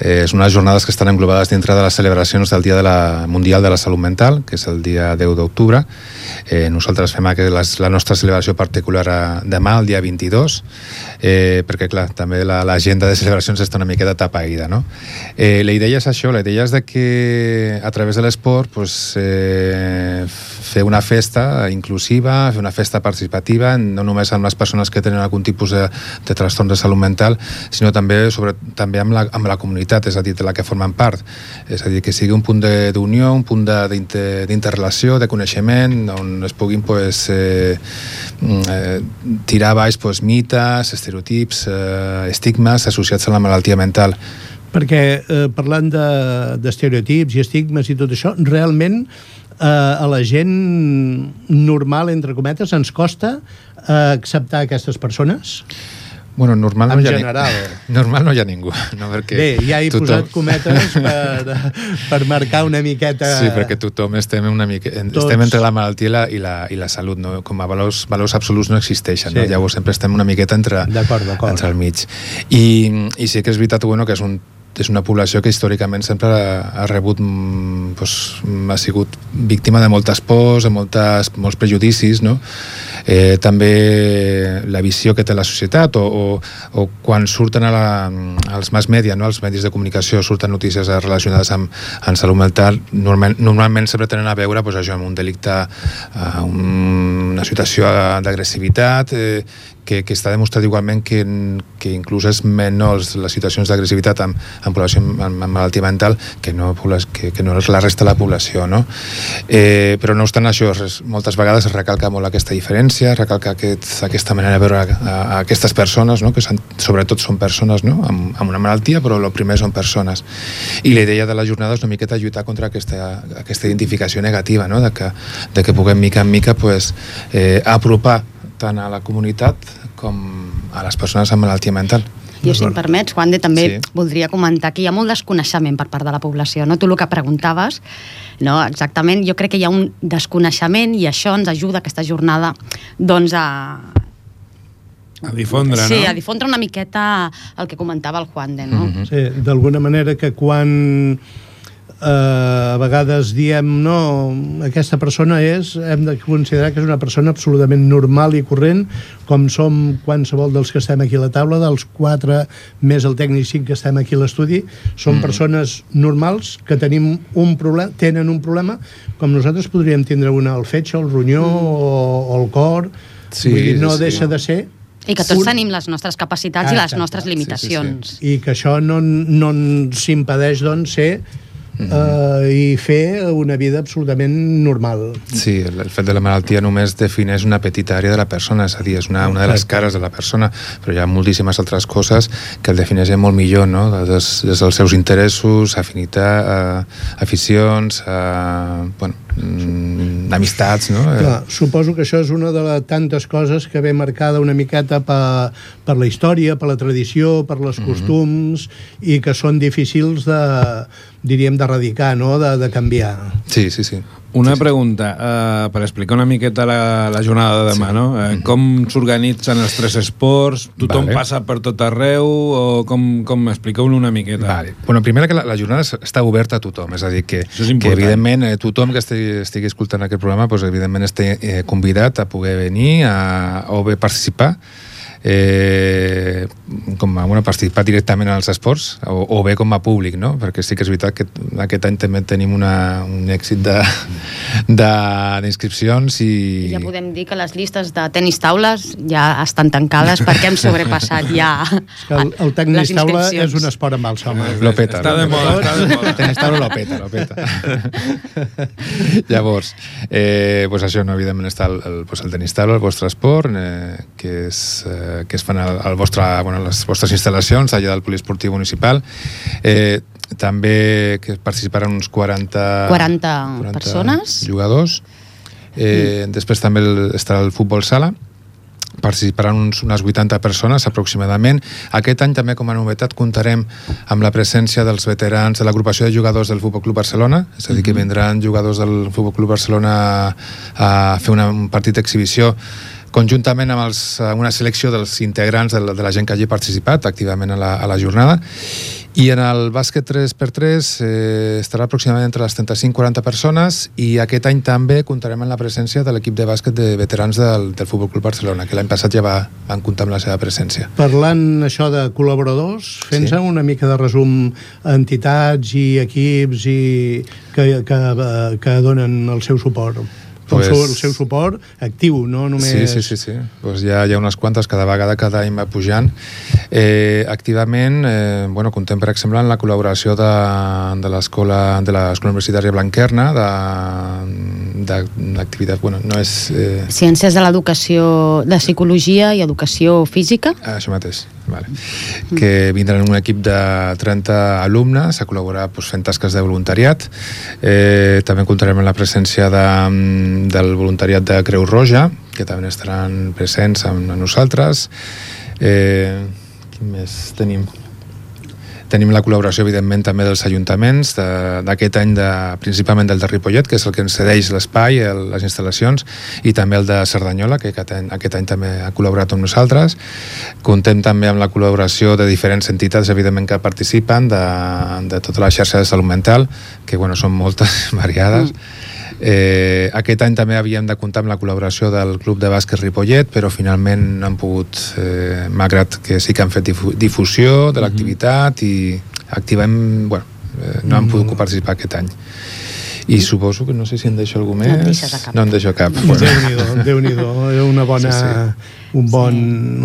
Eh, són unes jornades que estan englobades dintre de les celebracions del Dia de la Mundial de la Salut Mental, que és el dia 10 d'octubre. Eh, nosaltres fem les, la nostra celebració particular a, demà, el dia 22, eh, perquè, clar, també l'agenda la, de celebracions està una miqueta tapaïda, no? Eh, la idea és això, la idea és de que a través de l'esport pues, eh, fer una festa inclusiva, fer una festa participativa, no només amb les persones que tenen algun tipus de, de trastorn de salut mental, sinó també sobre, també amb la, amb la comunitat, és a dir, de la que formen part. És a dir, que sigui un punt d'unió, un punt d'interrelació, de, de coneixement, on es puguin pues, eh, eh, tirar baix pues, mites, estereotips, eh, estigmes associats a la malaltia mental
perquè eh, parlant d'estereotips de, i estigmes i tot això, realment eh, a la gent normal, entre cometes, ens costa eh, acceptar aquestes persones?
Bueno, normal
en
no hi ha
general.
Normal no hi ha ningú. No,
perquè Bé, ja he tothom... posat cometes per, per marcar una miqueta...
Sí, perquè tothom estem, una mica, Tots... estem entre la malaltia i la, i la, i la salut. No? Com a valors, valors absoluts no existeixen. Sí. No? Llavors sempre estem una miqueta entre, entre el mig. I, I sí que és veritat bueno, que és un és una població que històricament sempre ha, ha rebut doncs, ha sigut víctima de moltes pors, de moltes, molts prejudicis no? eh, també la visió que té la societat o, o, o quan surten a la, als mass media, no? als medis de comunicació surten notícies relacionades amb, amb salut mental normalment, normalment sempre tenen a veure doncs, això, amb un delicte uh, un una situació d'agressivitat, eh, que, que està demostrat igualment que, que inclús és menors les situacions d'agressivitat amb, amb població amb, amb malaltia mental que no, que, que no és la resta de la població no? eh, però no obstant això res, moltes vegades es recalca molt aquesta diferència recalca aquest, aquesta manera de veure a, a, a aquestes persones no? que són, sobretot són persones no? amb, amb una malaltia però el primer són persones i la idea de la jornada és una miqueta lluitar contra aquesta, aquesta identificació negativa no? de, que, de que puguem mica en mica pues, eh, apropar tant a la comunitat com a les persones amb malaltia mental.
Jo, si em permets, Juan, de, també sí. voldria comentar que hi ha molt desconeixement per part de la població. No? Tu el que preguntaves, no? exactament, jo crec que hi ha un desconeixement i això ens ajuda, aquesta jornada, doncs a,
a difondre,
sí,
no?
Sí, a difondre una miqueta el que comentava el Juan de, no? Mm -hmm.
Sí, d'alguna manera que quan a vegades diem no, aquesta persona és, hem de considerar que és una persona absolutament normal i corrent, com som qualsevol dels que estem aquí a la taula, dels quatre més el tècnic cinc que estem aquí a l'estudi, són mm. persones normals que tenim un problema, tenen un problema com nosaltres podríem tindre una al fetge, el ronyó mm. o, o el cor, sí, Vull dir, no sí. deixa de ser
i que tots tenim les nostres capacitats ah, i les nostres limitacions.
Sí, sí, sí. I que això no, no ens impedeix, doncs, ser Mm -hmm. uh, i fer una vida absolutament normal.
Sí, el, el fet de la malaltia només defineix una petita àrea de la persona, és a dir, és una, una de les cares de la persona, però hi ha moltíssimes altres coses que el defineixen molt millor, no? Des, des dels seus interessos, afinitat, uh, aficions, uh, bueno, mm, amistats, no?
Clar, suposo que això és una de les tantes coses que ve marcada una miqueta per, per la història, per la tradició, per les mhm. costums, mm -hmm. i que són difícils de, diríem, d'erradicar, no?, de, de canviar.
Sí, sí, sí.
Una
sí,
pregunta, uh, per explicar una miqueta la, la jornada de demà, sí. no? Uh, mm -hmm. Com s'organitzen els tres esports? Tothom vale. passa per tot arreu? O com, com expliqueu-lo una miqueta?
Vale. Bueno, primera que la, la jornada està oberta a tothom, és a dir, que, que evidentment eh, tothom que estigui, estigui escoltant aquest programa, pues, evidentment estigui eh, convidat a poder venir a, o bé participar eh, com a una participar directament als esports o, o bé com a públic, no? perquè sí que és veritat que aquest any també tenim una, un èxit d'inscripcions i...
I ja podem dir que les llistes de tenis taules ja estan tancades perquè hem sobrepassat ja
és que el, el tenis taula és un esport amb alça, home.
Lo peta.
Està de moda, està de moda.
El tenis taula lo peta, lo peta. Llavors, eh, pues això, no, evidentment està el, el, pues el tenis taula, el vostre esport, eh, que és eh, que es fan al, al vostre, bueno, les vostres instal·lacions allà del poliesportiu municipal. Eh, també que participaran uns 40,
40, 40 persones
jugadors. Eh, mm. Després també el, estarà el futbol sala, participaran uns, unes 80 persones aproximadament. Aquest any també com a novetat comptarem amb la presència dels veterans de l'agrupació de jugadors del Futbol Club Barcelona, és a dir, que mm-hmm. vindran jugadors del Futbol Club Barcelona a fer una, un partit d'exhibició conjuntament amb els, una selecció dels integrants de la, de la gent que hagi participat activament a la, a la jornada i en el bàsquet 3x3 eh, estarà aproximadament entre les 35 i 40 persones i aquest any també comptarem amb la presència de l'equip de bàsquet de veterans del, del Futbol Club Barcelona, que l'any passat ja va, van comptar amb la seva presència.
Parlant això de col·laboradors, fent sí. una mica de resum entitats i equips i que, que, que donen el seu suport pues... el, seu, el seu suport actiu, no només...
Sí, sí, sí, sí. Pues hi, ha, hi ha unes quantes, cada vegada, cada any va pujant. Eh, activament, eh, bueno, contem, per exemple, en la col·laboració de, de l'escola de l'escola universitària Blanquerna, d'activitat, bueno, no és... Eh...
Ciències de l'educació, de psicologia i educació física.
Ah, això mateix, vale. Mm. Que vindran un equip de 30 alumnes a col·laborar pues, fent tasques de voluntariat. Eh, també comptarem amb la presència de del voluntariat de Creu Roja, que també estaran presents amb nosaltres. Eh, quin més tenim? Tenim la col·laboració, evidentment, també dels ajuntaments d'aquest any, de, principalment del de Ripollet, que és el que ens cedeix l'espai, les instal·lacions, i també el de Cerdanyola, que aquest any, aquest any també ha col·laborat amb nosaltres. Contem també amb la col·laboració de diferents entitats, evidentment, que participen de, de tota la xarxa de salut mental, que bueno, són moltes, variades, mm Eh, aquest any també havíem de comptar amb la col·laboració del Club de Bàsquet Ripollet, però finalment no han pogut, eh, malgrat que sí que han fet difusió de l'activitat i activem, bueno, eh, no han pogut participar aquest any. I suposo que no sé si en deixo algú més.
No.
No en deixo cap.
Déu-n'hi-do, déu nhi déu una bona, sí, sí. Un bon,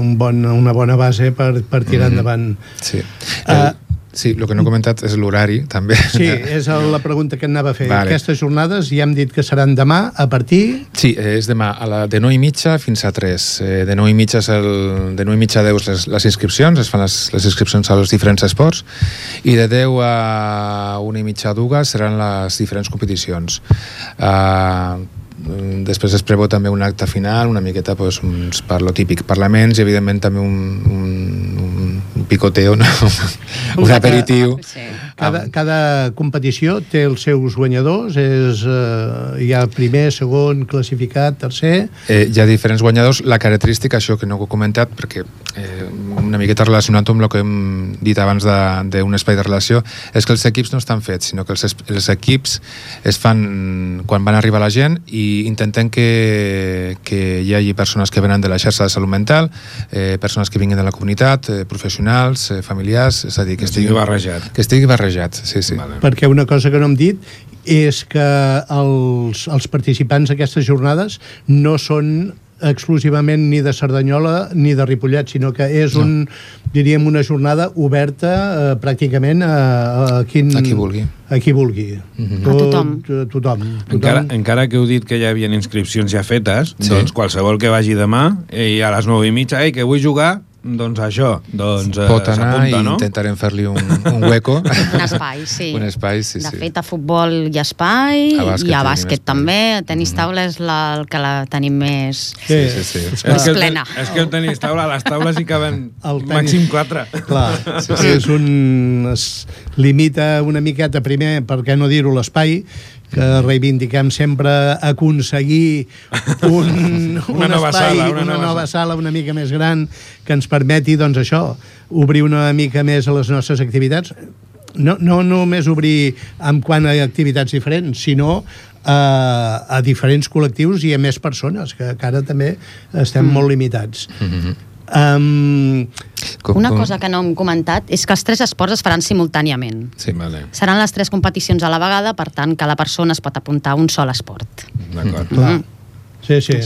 un bon, una bona base per, per tirar mm. endavant.
Sí. Uh, Sí, el que no he comentat és l'horari, també.
Sí, és la pregunta que anava a fer. Vale. Aquestes jornades ja hem dit que seran demà a partir...
Sí, és demà a la, de 9 i mitja fins a 3. Eh, de 9 i mitja, és el, de 9 i mitja a 10 les, les inscripcions, es fan les, les inscripcions als diferents esports, i de 10 a 1 i mitja a 2 seran les diferents competicions. Uh, després es preveu també un acte final, una miqueta pues, uns, per lo típic, parlaments i evidentment també un, un picoteo, no? un aperitiu.
Sí. Cada, cada competició té els seus guanyadors, és, eh, hi ha primer, segon, classificat, tercer...
Eh, hi ha diferents guanyadors. La característica, això que no ho he comentat, perquè eh, una miqueta relacionat amb el que hem dit abans d'un espai de relació, és que els equips no estan fets, sinó que els, els equips es fan quan van arribar la gent i intentem que, que hi hagi persones que venen de la xarxa de salut mental, eh, persones que vinguin de la comunitat, eh, professionals, eh, familiars, és a dir, que estigui,
barrejat.
Que estigui barrejat barrejat, sí, sí. Vale.
Perquè una cosa que no hem dit és que els, els participants d'aquestes jornades no són exclusivament ni de Cerdanyola ni de Ripollet, sinó que és no. un, diríem, una jornada oberta eh, pràcticament a, a, quin,
a qui vulgui.
A qui vulgui. Mm -hmm.
Tot, a tothom.
A tothom.
Encara, encara que heu dit que ja hi havia inscripcions ja fetes, sí. doncs qualsevol que vagi demà i a les 9 i mitja, ei, que vull jugar, doncs això, doncs
eh, Pot anar i no? intentarem fer-li un, un hueco.
un espai, sí.
Un espai, sí,
de
sí.
fet, a futbol hi ha espai, a i a bàsquet també. A tenis taula és la, el que la tenim més,
sí, sí, sí.
És, més
que
plena.
El, és que el tenis taula, les taules hi caben el tenis, màxim quatre.
Clar, sí, sí. és un... es limita una miqueta primer, per què no dir-ho, l'espai, que reivindiquem sempre aconseguir un,
una, un nova
espai,
sala,
una, una nova sala una mica més gran que ens permeti, doncs això, obrir una mica més a les nostres activitats no, no només obrir en quant a activitats diferents, sinó a, a diferents col·lectius i a més persones, que encara també estem mm. molt limitats. Mm -hmm. Um,
com, Una cosa que no hem comentat és que els tres esports es faran simultàniament.
Sí, vale.
Seran les tres competicions a la vegada, per tant, cada persona es pot apuntar a un sol esport.
D'acord.
Mm. Clar. Sí, sí,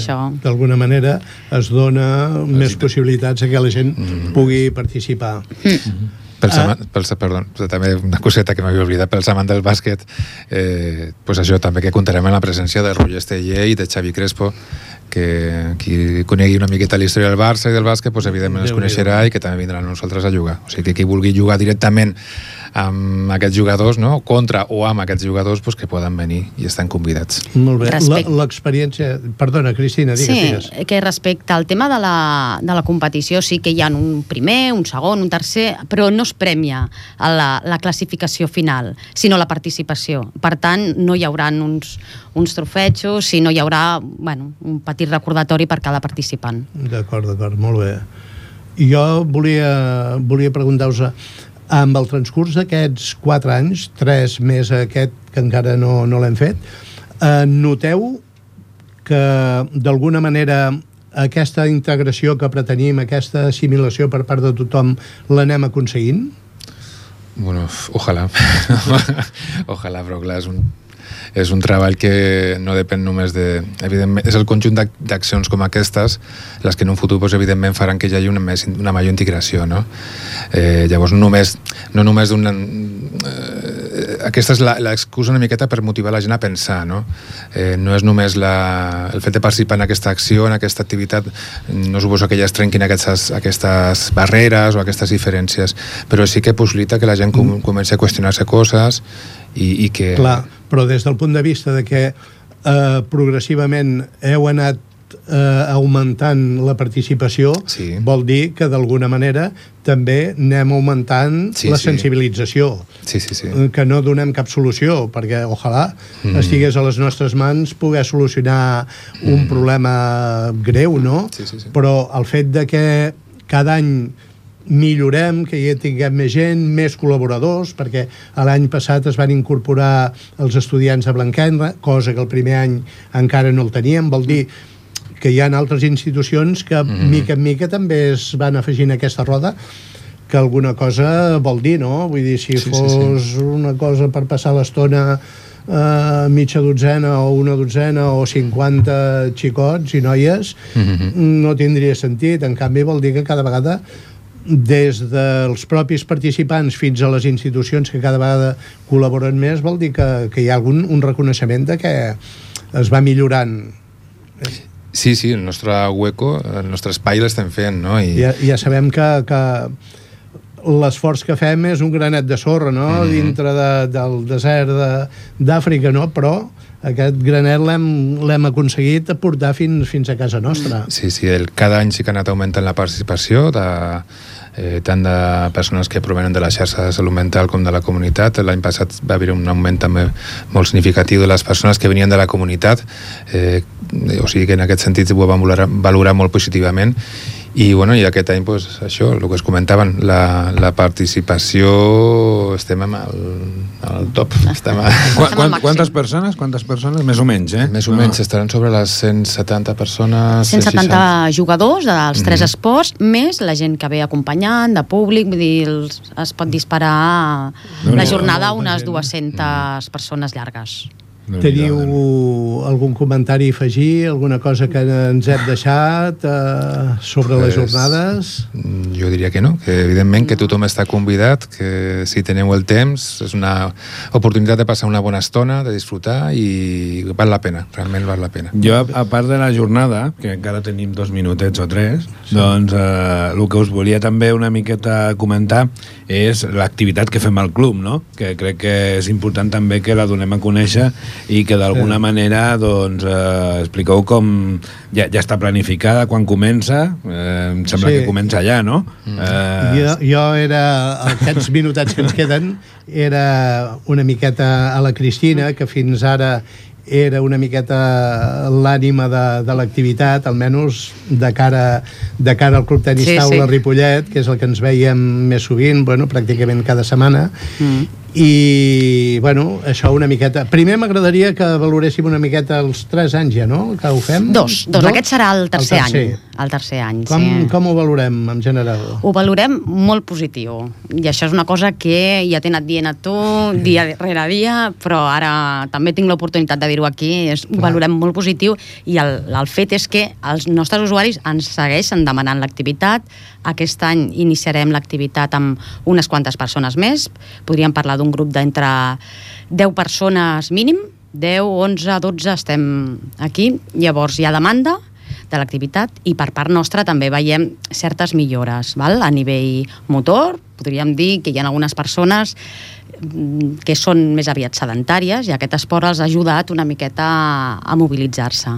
d'alguna manera es dona més possibilitats a que la gent mm. pugui participar. Mm.
Pels, ah. pels, perdó, també una coseta que m'havia oblidat, pels amants del bàsquet, eh, pues això també que comptarem amb la presència de Roger Esteller i de Xavi Crespo, que qui conegui una miqueta la història del Barça i del bàsquet, pues, evidentment els coneixerà i que també vindran nosaltres a jugar. O sigui que qui vulgui jugar directament amb aquests jugadors, no? contra o amb aquests jugadors, pues, que poden venir i estan convidats.
Molt bé. L'experiència... Perdona, Cristina, digues,
sí,
digues.
que respecte al tema de la, de la competició, sí que hi ha un primer, un segon, un tercer, però no es premia a la, la classificació final, sinó la participació. Per tant, no hi haurà uns, uns trofetxos, sinó hi haurà bueno, un petit recordatori per cada participant.
D'acord, d'acord, molt bé. Jo volia, volia preguntar-vos amb el transcurs d'aquests 4 anys, 3 més aquest que encara no, no l'hem fet, eh, noteu que d'alguna manera aquesta integració que pretenim, aquesta assimilació per part de tothom, l'anem aconseguint?
Bueno, ojalà. ojalà, però clar, és un, és un treball que no depèn només de... Evidentment, és el conjunt d'accions com aquestes les que en un futur, doncs, evidentment, faran que hi hagi una, més, una major integració, no? Eh, llavors, no només, no només d'una... Eh, aquesta és l'excusa una miqueta per motivar la gent a pensar, no? Eh, no és només la, el fet de participar en aquesta acció, en aquesta activitat, no suposo que ja es trenquin aquestes, aquestes barreres o aquestes diferències, però sí que possibilita que la gent com, mm. comenci a qüestionar-se coses i, i que...
Clar, però des del punt de vista de que eh, progressivament heu anat eh, augmentant la participació
sí.
vol dir que d'alguna manera també anem augmentant sí, la
sí.
sensibilització
sí, sí, sí.
Eh, que no donem cap solució perquè ojalà mm. estigués a les nostres mans poder solucionar mm. un problema greu no?
Sí, sí, sí.
però el fet de que cada any millorem, que hi tinguem més gent, més col·laboradors, perquè l'any passat es van incorporar els estudiants de Blanquenra, cosa que el primer any encara no el teníem, vol dir que hi ha altres institucions que mm -hmm. mica en mica també es van afegint a aquesta roda que alguna cosa vol dir, no? Vull dir, si sí, fos sí, sí. una cosa per passar l'estona eh, mitja dotzena o una dotzena o 50 xicots i noies, mm -hmm. no tindria sentit. En canvi, vol dir que cada vegada des dels propis participants fins a les institucions que cada vegada col·laboren més, vol dir que, que hi ha algun un reconeixement de que es va millorant.
Sí, sí, el nostre hueco, el nostre espai l'estem fent, no?
I... Ja, ja sabem que, que l'esforç que fem és un granet de sorra, no?, mm -hmm. dintre de, del desert d'Àfrica, no?, però aquest granet l'hem aconseguit portar fins, fins a casa nostra.
Sí, sí, el, cada any sí que ha anat augmentant la participació de, eh, tant de persones que provenen de la xarxa de salut mental com de la comunitat. L'any passat va haver un augment també molt significatiu de les persones que venien de la comunitat, eh, o sigui que en aquest sentit ho vam valorar, valorar molt positivament i, bueno, i aquest any, pues, això, el que es comentaven, la, la participació estem al, al top. Estem a...
Qu quant, quantes persones? Quantes persones? Més o menys, eh?
Més o no. menys, estaran sobre les 170 persones.
170 60. jugadors dels tres mm -hmm. esports, més la gent que ve acompanyant, de públic, vull dir, es pot disparar no, la jornada a unes 200 mm. persones llargues.
No Teniu algun comentari a afegir, alguna cosa que ens hem deixat eh, sobre les jornades?
Jo diria que no, que evidentment que tothom està convidat, que si teniu el temps és una oportunitat de passar una bona estona, de disfrutar i val la pena, realment val la pena.
Jo, a part de la jornada, que encara tenim dos minutets o tres, sí. doncs eh, el que us volia també una miqueta comentar és l'activitat que fem al club, no? que crec que és important també que la donem a conèixer i que d'alguna sí. manera doncs, eh, expliqueu com ja, ja està planificada, quan comença eh, em sembla sí. que comença ja, no?
Mm. Eh... Jo, jo era aquests minutats que ens queden era una miqueta a la Cristina que fins ara era una miqueta l'ànima de, de l'activitat, almenys de cara, de cara al Club Tenis sí, Taula sí. Ripollet, que és el que ens veiem més sovint, bueno, pràcticament cada setmana, mm i, bueno, això una miqueta... Primer m'agradaria que valoréssim una miqueta els tres anys ja, no?, que ho fem.
Dos, dos. dos? Aquest serà el tercer, el tercer. any. El tercer any,
com,
sí.
Com ho valorem, en general?
Ho valorem molt positiu. I això és una cosa que ja t'he anat dient a tu dia rere dia, però ara també tinc l'oportunitat de dir-ho aquí. És, ho valorem molt positiu i el, el fet és que els nostres usuaris ens segueixen demanant l'activitat. Aquest any iniciarem l'activitat amb unes quantes persones més. Podríem parlar d'un grup d'entre 10 persones mínim, 10, 11, 12 estem aquí. Llavors hi ha demanda, de l'activitat i per part nostra també veiem certes millores val? a nivell motor, podríem dir que hi ha algunes persones mm, que són més aviat sedentàries i aquest esport els ha ajudat una miqueta a mobilitzar-se.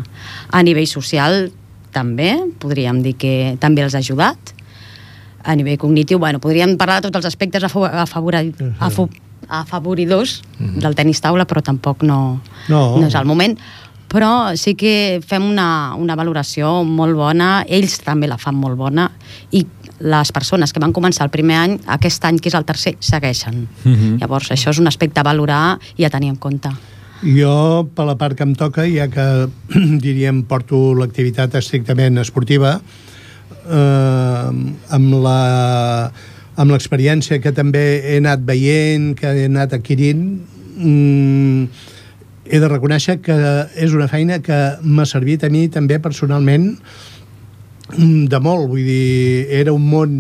A nivell social també, podríem dir que també els ha ajudat. A nivell cognitiu, bueno, podríem parlar de tots els aspectes afavoridors afavoridors uh -huh. del tenis taula, però tampoc no, no. no és el moment però sí que fem una, una valoració molt bona, ells també la fan molt bona, i les persones que van començar el primer any, aquest any, que és el tercer, segueixen. Mhm. -huh. Llavors, això és un aspecte a valorar i a tenir en compte.
Jo, per la part que em toca, ja que, diríem, porto l'activitat estrictament esportiva, eh, amb la amb l'experiència que també he anat veient, que he anat adquirint, mmm, he de reconèixer que és una feina que m'ha servit a mi també personalment mm, de molt, vull dir, era un món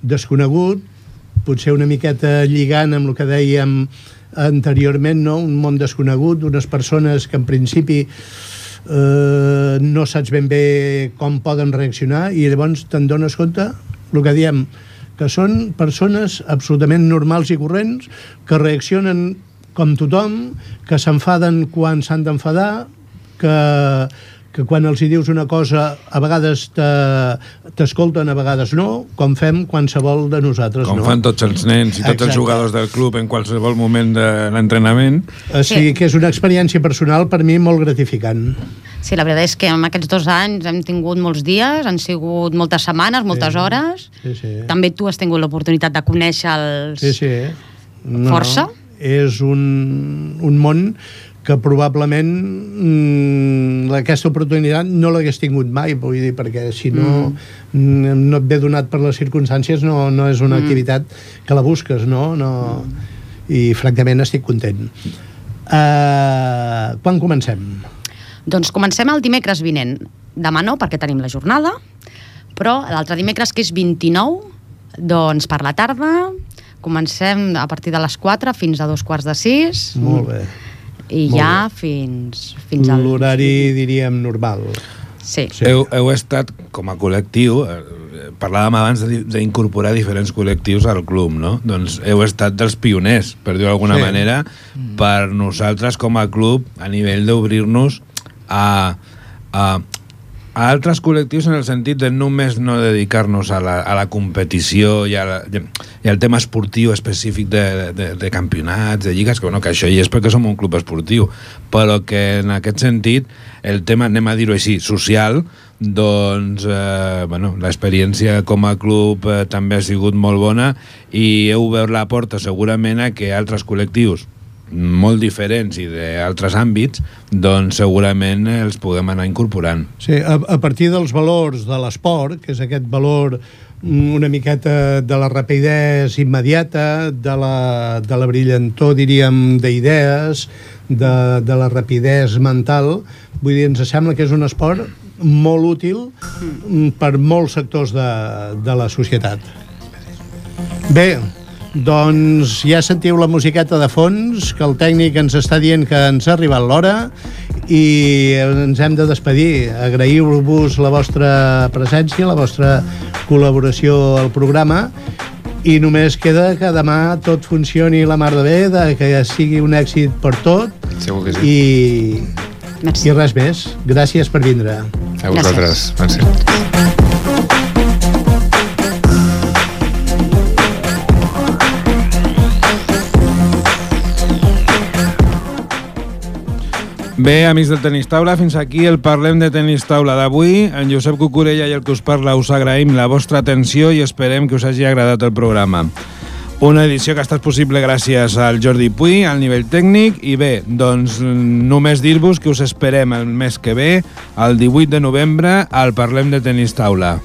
desconegut, potser una miqueta lligant amb el que dèiem anteriorment, no? un món desconegut, unes persones que en principi eh, no saps ben bé com poden reaccionar i llavors te'n dones compte, el que diem, que són persones absolutament normals i corrents que reaccionen com tothom, que s'enfaden quan s'han d'enfadar, que, que quan els hi dius una cosa a vegades t'escolten, a vegades no, com fem qualsevol de nosaltres.
Com
no?
fan tots els nens i tots Exacte. els jugadors del club en qualsevol moment de l'entrenament.
O sigui sí. que és una experiència personal per mi molt gratificant.
Sí, la veritat és que en aquests dos anys hem tingut molts dies, han sigut moltes setmanes, moltes sí. hores. Sí, sí. També tu has tingut l'oportunitat de conèixer els...
Sí, sí.
No, Força.
No és un, un món que probablement mm, aquesta oportunitat no l'hagués tingut mai, vull dir, perquè si no, mm. no et ve donat per les circumstàncies no, no és una mm. activitat que la busques, no? no mm. I francament estic content. Uh, quan comencem?
Doncs comencem el dimecres vinent. Demà no, perquè tenim la jornada, però l'altre dimecres, que és 29, doncs per la tarda, comencem a partir de les 4 fins a dos quarts de 6.
Molt bé.
I
Molt
ja
bé.
fins, fins al...
L'horari, diríem, normal.
Sí.
Sí.
Heu, heu estat, com a col·lectiu, eh, parlàvem abans de- d'incorporar diferents col·lectius al club, no? Doncs heu estat dels pioners, per dir-ho d'alguna
Sí.
sí. manera, per nosaltres com a club, a nivell d'obrir-nos a, a, a altres col·lectius en el sentit de només no dedicar-nos a, la, a la competició i, a la, i al tema esportiu específic de, de, de campionats, de lligues, que, bueno, que això hi és perquè som un club esportiu, però que en aquest sentit el tema, anem a dir-ho així, social, doncs eh, bueno, l'experiència com a club eh, també ha sigut molt bona i heu obert la porta segurament a que altres col·lectius molt diferents i d'altres àmbits, doncs segurament els puguem anar incorporant.
Sí, a, a partir dels valors de l'esport, que és aquest valor mm, una miqueta de la rapidesa immediata, de la, de la brillantor, diríem, d'idees, de, de la rapidesa mental, vull dir, ens sembla que és un esport molt útil mm, per molts sectors de, de la societat. Bé, doncs ja sentiu la musiqueta de fons, que el tècnic ens està dient que ens ha arribat l'hora i ens hem de despedir. Agraïu-vos la vostra presència, la vostra col·laboració al programa i només queda que demà tot funcioni la mar de bé, de que sigui un èxit per tot
Segur que sí.
i,
Merci.
i res més. Gràcies per vindre.
A vosaltres. Merci.
Bé, amics del Tenis Taula, fins aquí el Parlem de Tenis Taula d'avui. En Josep Cucurella i el que us parla us agraïm la vostra atenció i esperem que us hagi agradat el programa. Una edició que ha estat possible gràcies al Jordi Puy, al nivell tècnic, i bé, doncs només dir-vos que us esperem el mes que ve, el 18 de novembre, al Parlem de Tenis Taula.